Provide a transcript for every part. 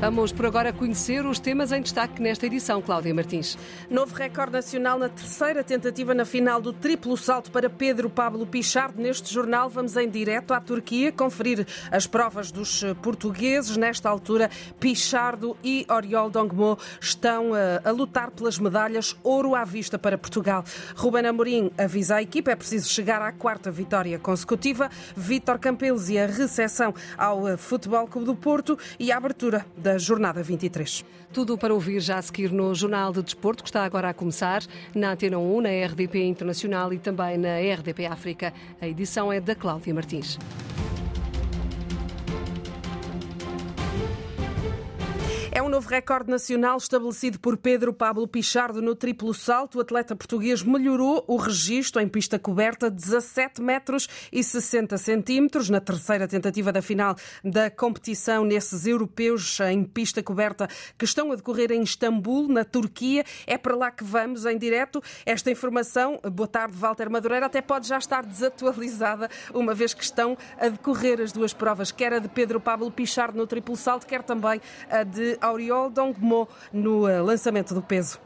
Vamos por agora conhecer os temas em destaque nesta edição, Cláudia Martins. Novo recorde nacional na terceira tentativa na final do triplo salto para Pedro Pablo Pichard. Neste jornal vamos em direto à Turquia conferir as provas dos portugueses. Nesta altura, Pichardo e Oriol Dongmo estão a, eh, a lutar pelas medalhas ouro à vista para Portugal. Ruben Amorim avisa a equipa, é preciso chegar à quarta vitória consecutiva. Vítor Campelos e a recepção ao eh, Futebol Clube do Porto e a abertura da jornada 23. Tudo para ouvir já a seguir no Jornal de Desporto, que está agora a começar na Antena 1, na RDP Internacional e também na RDP África. A edição é da Cláudia Martins. Um novo recorde nacional estabelecido por Pedro Pablo Pichardo no triplo salto. O atleta português melhorou o registro em pista coberta 17 metros e 60 centímetros na terceira tentativa da final da competição nesses europeus em pista coberta que estão a decorrer em Istambul, na Turquia. É para lá que vamos em direto. Esta informação, boa tarde, Walter Madureira, até pode já estar desatualizada, uma vez que estão a decorrer as duas provas, quer a de Pedro Pablo Pichardo no triplo salto, quer também a de Auriol Dongmo no eh, lançamento do peso.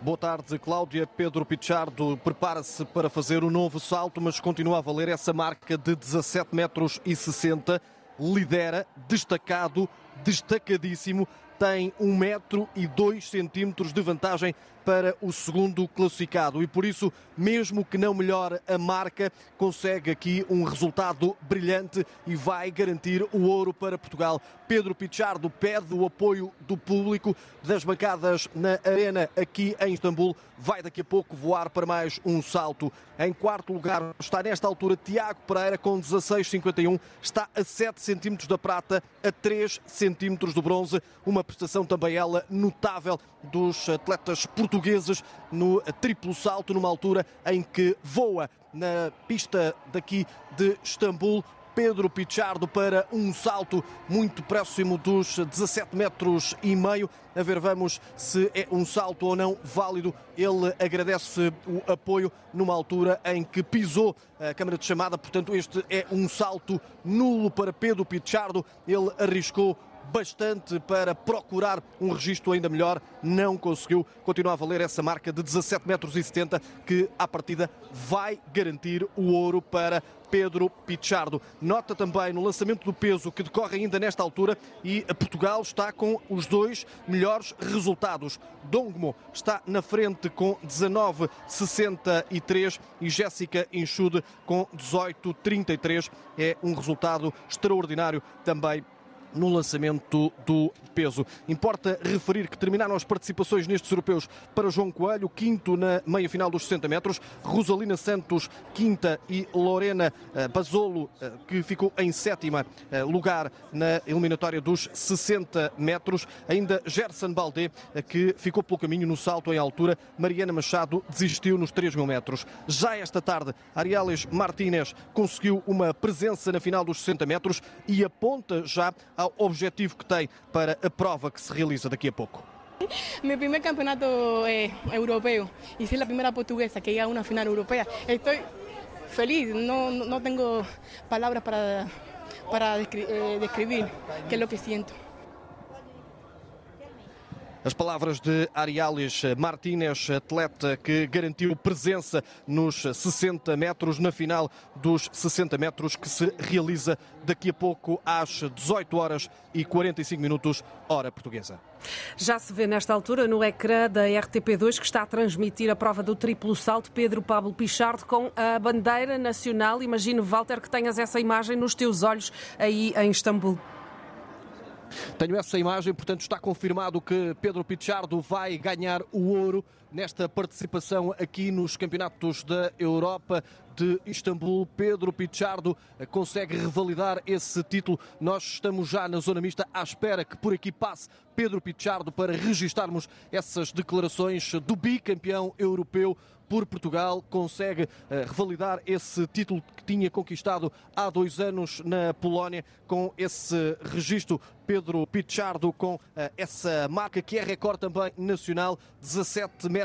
Boa tarde, Cláudia. Pedro Pichardo prepara-se para fazer o um novo salto, mas continua a valer essa marca de 17 metros e 60. Lidera, destacado, destacadíssimo, tem 1 metro e 2 centímetros de vantagem para o segundo classificado e por isso, mesmo que não melhore a marca, consegue aqui um resultado brilhante e vai garantir o ouro para Portugal. Pedro Pichardo pede o apoio do público das bancadas na arena aqui em Istambul. Vai daqui a pouco voar para mais um salto. Em quarto lugar está nesta altura Tiago Pereira com 16,51. Está a 7 centímetros da prata, a 3 centímetros do bronze. Uma prestação também ela notável dos atletas portugueses portugueses no triplo salto, numa altura em que voa na pista daqui de Istambul. Pedro Pichardo para um salto muito próximo dos 17 metros e meio. A ver, vamos se é um salto ou não válido. Ele agradece o apoio numa altura em que pisou a câmara de chamada. Portanto, este é um salto nulo para Pedro Pichardo. Ele arriscou bastante para procurar um registro ainda melhor, não conseguiu. Continua a valer essa marca de 17 metros e 70 que à partida vai garantir o ouro para Pedro Pichardo. Nota também no lançamento do peso que decorre ainda nesta altura e Portugal está com os dois melhores resultados. Dongmo está na frente com 19,63 e Jéssica Enxude com 18,33. É um resultado extraordinário também no lançamento do peso. Importa referir que terminaram as participações nestes europeus para João Coelho, quinto na meia-final dos 60 metros, Rosalina Santos, quinta e Lorena eh, Basolo, eh, que ficou em sétima eh, lugar na eliminatória dos 60 metros. Ainda Gerson Baldé, que ficou pelo caminho no salto em altura. Mariana Machado desistiu nos 3 mil metros. Já esta tarde, Ariales Martínez conseguiu uma presença na final dos 60 metros e aponta já ao objetivo que tem para a prova que se realiza daqui a pouco. Mi primer campeonato eh, europeo y soy la primera portuguesa que llega a una final europea. Estoy feliz, no, no tengo palabras para, para eh, describir qué es lo que siento. As palavras de Ariales Martínez, atleta que garantiu presença nos 60 metros, na final dos 60 metros, que se realiza daqui a pouco às 18 horas e 45 minutos, hora portuguesa. Já se vê nesta altura no ecrã da RTP2 que está a transmitir a prova do triplo salto Pedro Pablo Pichardo com a bandeira nacional. Imagino, Walter, que tenhas essa imagem nos teus olhos aí em Istambul. Tenho essa imagem, portanto está confirmado que Pedro Pichardo vai ganhar o ouro nesta participação aqui nos campeonatos da Europa de Istambul. Pedro Pichardo consegue revalidar esse título. Nós estamos já na zona mista à espera que por aqui passe Pedro Pichardo para registarmos essas declarações do bicampeão europeu por Portugal, consegue uh, revalidar esse título que tinha conquistado há dois anos na Polónia, com esse registro. Pedro Pichardo com uh, essa marca que é recorde também nacional, 17 metros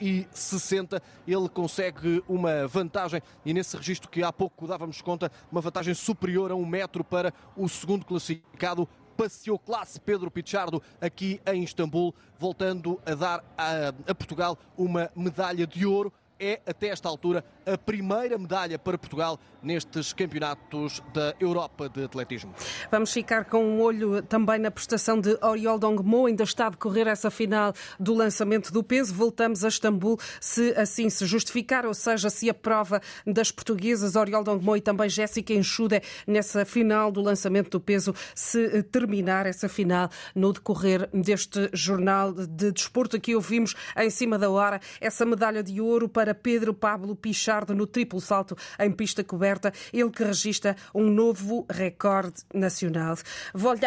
e 60. Ele consegue uma vantagem e nesse registro que há pouco dávamos conta, uma vantagem superior a um metro para o segundo classificado passeou classe Pedro Pichardo aqui em Istambul, voltando a dar a, a Portugal uma medalha de ouro é, até esta altura, a primeira medalha para Portugal nestes campeonatos da Europa de atletismo. Vamos ficar com um olho também na prestação de Oriol Dongmo. Ainda está a decorrer essa final do lançamento do peso. Voltamos a Istambul, se assim se justificar, ou seja, se a prova das portuguesas Oriol Dongmo e também Jéssica Enxude nessa final do lançamento do peso, se terminar essa final no decorrer deste jornal de desporto. Aqui ouvimos em cima da hora essa medalha de ouro para Pedro Pablo Pichardo no triplo salto em pista coberta ele que registra um novo recorde nacional.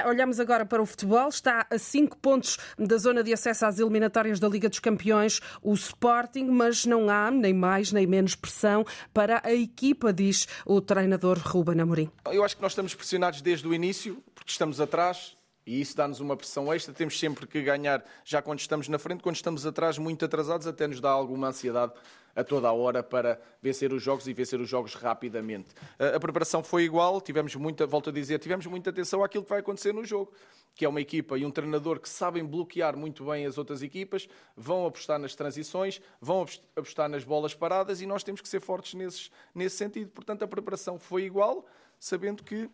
Olhamos agora para o futebol. Está a cinco pontos da zona de acesso às eliminatórias da Liga dos Campeões o Sporting, mas não há nem mais nem menos pressão para a equipa, diz o treinador Ruben Amorim. Eu acho que nós estamos pressionados desde o início, porque estamos atrás, e isso dá-nos uma pressão extra. Temos sempre que ganhar já quando estamos na frente, quando estamos atrás, muito atrasados, até nos dá alguma ansiedade a toda a hora para vencer os jogos e vencer os jogos rapidamente. A preparação foi igual, tivemos muita, volto a dizer, tivemos muita atenção àquilo que vai acontecer no jogo, que é uma equipa e um treinador que sabem bloquear muito bem as outras equipas, vão apostar nas transições, vão apostar nas bolas paradas e nós temos que ser fortes nesses, nesse sentido. Portanto, a preparação foi igual, sabendo que uh,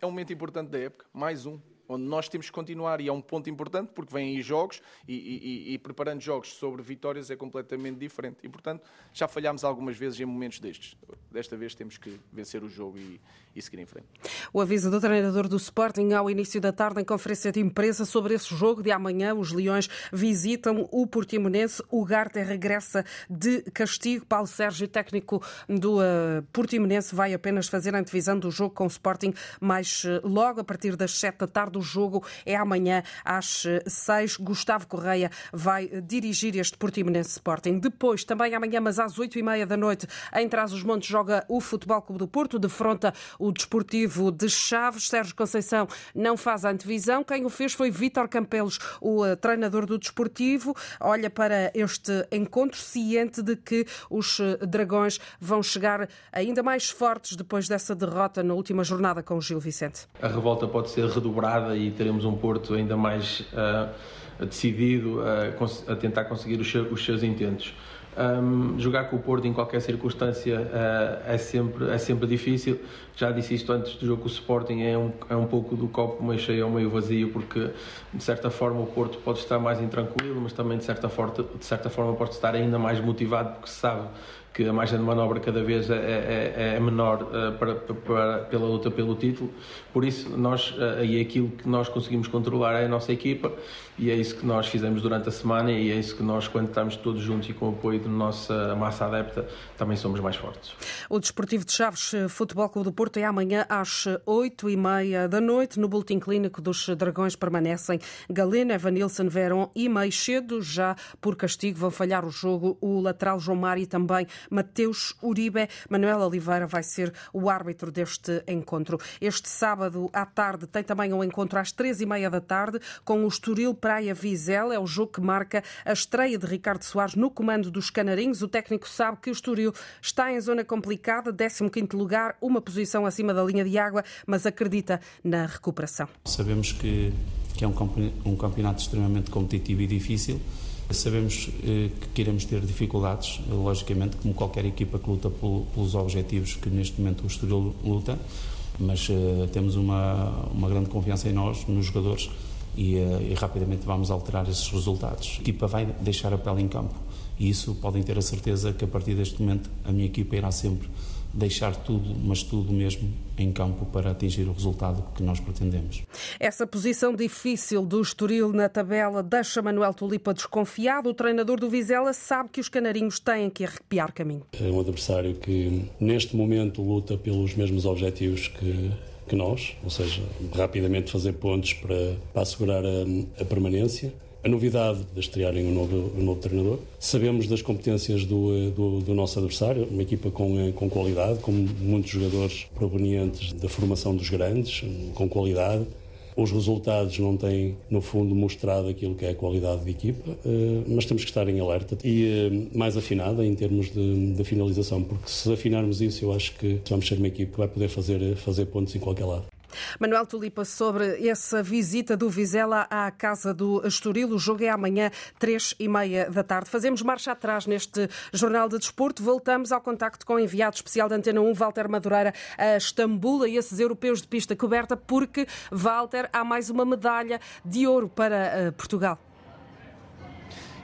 é um momento importante da época, mais um onde nós temos que continuar, e é um ponto importante, porque vêm aí jogos, e, e, e, preparando jogos sobre vitórias é completamente diferente. E, portanto, já falhámos algumas vezes em momentos destes. Desta vez temos que vencer o jogo e, e seguir em frente. O aviso do treinador do Sporting ao início da tarde em conferência de imprensa sobre esse jogo de amanhã. Os Leões visitam o Portimonense. O Garte regressa de castigo. Paulo Sérgio, técnico do uh, Portimonense, vai apenas fazer a antevisão do jogo com o Sporting mais uh, logo a partir das sete da tarde. O jogo é amanhã às uh, seis. Gustavo Correia vai dirigir este Portimonense Sporting. Depois, também amanhã, mas às oito e meia da noite, em Trás-os-Montes, joga o Futebol Clube do Porto. Defronta o Desportivo de Chaves. Sérgio Conceição não faz a antevisão. Quem o fez foi Vítor Campelos, o uh, treinador do Desportivo. Olha para este encontro ciente de que os Dragões vão chegar ainda mais fortes depois dessa derrota na última jornada com o Gil Vicente. A revolta pode ser redobrada e teremos um Porto ainda mais uh, decidido a, a, tentar conseguir os, os seus intentos. Um, jogar com o Porto em qualquer circunstância uh, é, sempre, é sempre difícil. Já disse isto antes do jogo o Sporting, é um, é um pouco do copo meio cheio ou meio vazio, porque de certa forma o Porto pode estar mais intranquilo, mas também de certa, forma, de certa forma pode estar ainda mais motivado, porque sabe que a margem de manobra cada vez é, é, é, é menor uh, para, para, pela luta pelo título. Por isso, nós, uh, e aquilo que nós conseguimos controlar é a nossa equipa, e é isso que nós fizemos durante a semana, e é isso que nós, quando estamos todos juntos e com o apoio da nossa massa adepta, também somos mais fortes. O Desportivo de Chaves Futebol Clube do Porto é amanhã às 8 e meia da noite. No boletim clínico dos Dragões permanecem Galena, Evanilson, Verón e mais cedo, já por castigo, vão falhar o jogo o lateral João Mário e também Mateus Uribe. Manuel Oliveira vai ser o árbitro deste encontro. Este sábado à tarde tem também um encontro às três e meia da tarde com o Estoril Praia Vizela. É o jogo que marca a estreia de Ricardo Soares no comando dos Canarinhos. O técnico sabe que o Estoril está em zona complicada, 15º lugar, uma posição acima da linha de água, mas acredita na recuperação. Sabemos que, que é um campeonato extremamente competitivo e difícil. Sabemos eh, que queremos ter dificuldades, logicamente, como qualquer equipa que luta pelos objetivos que neste momento o Estoril luta, mas uh, temos uma, uma grande confiança em nós, nos jogadores, e, uh, e, rapidamente vamos alterar esses resultados. A equipa vai deixar a pele em campo e isso podem ter a certeza que a partir deste momento a minha equipa irá sempre deixar tudo, mas tudo mesmo em campo para atingir o resultado que nós pretendemos. Essa posição difícil do Estoril na tabela deixa Manuel Tulipa desconfiado. O treinador do Vizela sabe que os canarinhos têm que arrepiar caminho. É um adversário que neste momento luta pelos mesmos objetivos que, que nós, ou seja, rapidamente fazer pontos para, para assegurar a, a permanência a novidade de estrearem um novo, um novo treinador. Sabemos das competências do, eh, do, do, nosso adversário, uma equipa com, eh, com qualidade, com muitos jogadores provenientes da formação dos grandes, com qualidade. Os resultados não têm, no fundo, mostrado aquilo que é a qualidade de equipa, eh, mas temos que estar em alerta e mais afinada em termos de, de finalização, porque se afinarmos isso, eu acho que vamos ser uma equipe que vai poder fazer, fazer pontos em qualquer lado. Manuel Tulipa, sobre essa visita do Vizela à Casa do Estoril, o jogo é amanhã, três e meia da tarde. Fazemos marcha atrás neste Jornal de Desporto. Voltamos ao contacto com o enviado especial da Antena 1, Walter Madureira, a Istambul, a esses europeus de pista coberta, porque, Walter, há mais uma medalha de ouro para eh, Portugal.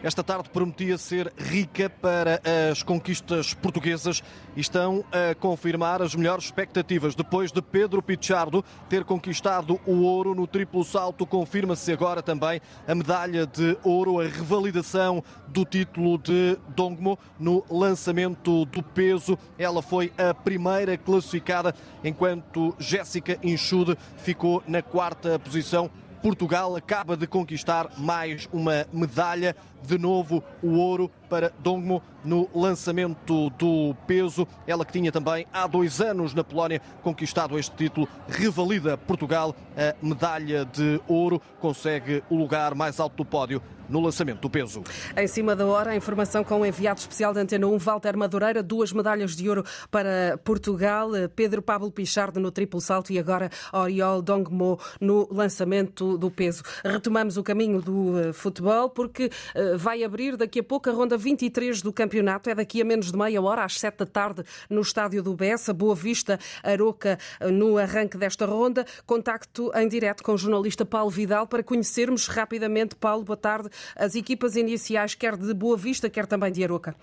Esta tarde prometia ser rica para as conquistas portuguesas e estão a confirmar as melhores expectativas. Depois de Pedro Pichardo ter conquistado o ouro no triplo salto, confirma-se agora também a medalha de ouro, a revalidação do título de Dongmo no lançamento do peso. Ela foi a primeira classificada, enquanto Jéssica Inchude ficou na quarta posição. Portugal acaba de conquistar mais uma medalha, de novo o ouro para Dongmo no lançamento do peso. Ela que tinha também há dois anos na Polónia conquistado este título, revalida Portugal a medalha de ouro, consegue o lugar mais alto do pódio no lançamento do peso. Em cima da hora, a informação com o enviado especial da Antena 1, Walter Madureira, duas medalhas de ouro para Portugal, Pedro Pablo Pichardo no triplo salto e agora Oriol Dongmo no lançamento do peso. Retomamos o caminho do eh, futebol porque eh, vai abrir daqui a pouco a ronda 23 do campeonato. É daqui a menos de meia hora, às 7 da tarde, no estádio do Bessa, Boa Vista, Aroca, no arranque desta ronda. Contacto em direto com o jornalista Paulo Vidal para conhecermos rapidamente, Paulo, boa tarde, as equipas iniciais, quer de Boa Vista, quer também de Aroca.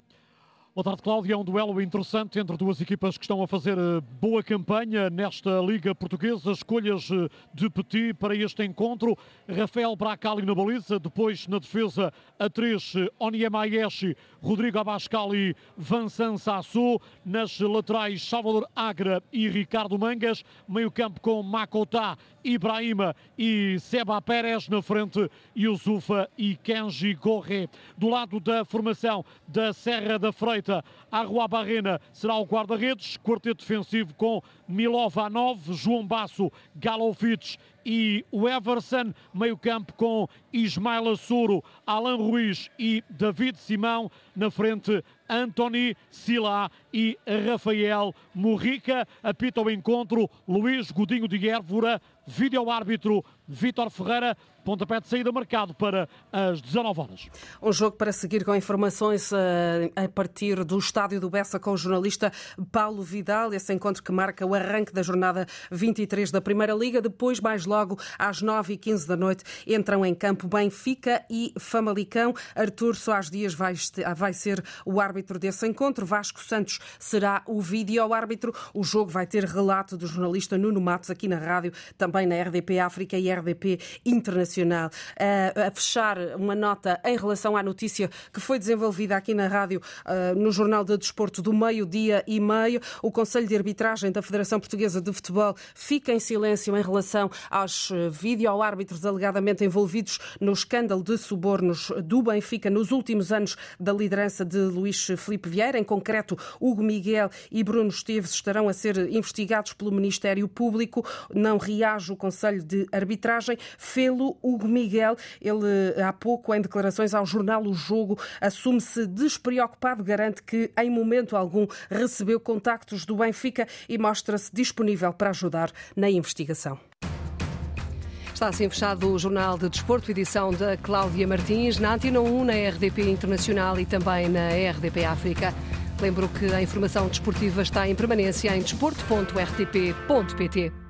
Boa tarde, Cláudia. É um duelo interessante entre duas equipas que estão a fazer eh, boa campanha nesta Liga Portuguesa. Escolhas eh, de Petit para este encontro. Rafael Bracali na baliza, depois na defesa a três, eh, Onyemayeshi, Rodrigo Abascal e Vincent Sassou. Nas laterais, Salvador Agra e Ricardo Mangas. Meio campo com Makota, Ibrahima e Seba Pérez. Na frente, Yusufa e Kenji Gorre. Do lado da formação da Serra da Freita, direita, Arrua Barrena será o guarda-redes, quarteto defensivo com Milovanov, João Basso, Galovic e o Everson, meio campo com Ismael Assuro, Alan Ruiz e David Simão, na frente Anthony Sila e Rafael Morrica, apita o encontro Luís Godinho de Hérvora, vídeo-árbitro Vítor Ferreira, pontapé de saída marcado para as 19 horas. Um jogo para seguir com informações eh, a partir do estádio do Bessa com o jornalista Paulo Vidal, esse encontro que marca o arranque da jornada 23 da Primeira Liga. Depois, mais logo, às 9h15 da noite, entram em campo Benfica e Famalicão. Artur Soares Dias vai, ser o árbitro desse encontro. Vasco Santos será o vídeo-árbitro. O jogo vai ter relato do jornalista Nuno Matos aqui na rádio, também na RDP África e RDP Internacional. A fechar uma nota em relação à notícia que foi desenvolvida aqui na rádio no Jornal de Desporto do meio-dia e meio. O Conselho de Arbitragem da Federação Portuguesa de Futebol fica em silêncio em relação aos vídeo-árbitros alegadamente envolvidos no escândalo de subornos do Benfica nos últimos anos da liderança de Luís Felipe Vieira. Em concreto, Hugo Miguel e Bruno Esteves estarão a ser investigados pelo Ministério Público. Não reage o Conselho de Arbitragem. Fê-lo Hugo Miguel. Ele, há pouco, em declarações ao jornal O Jogo, assume-se despreocupado, garante que, em momento algum, recebeu contactos do Benfica e mostra-se disponível para ajudar na investigação. Está assim fechado o Jornal de Desporto, edição da Cláudia Martins, na Antena 1, na RDP Internacional e também na RDP África. Lembro que a informação desportiva está em permanência em desporto.rtp.pt.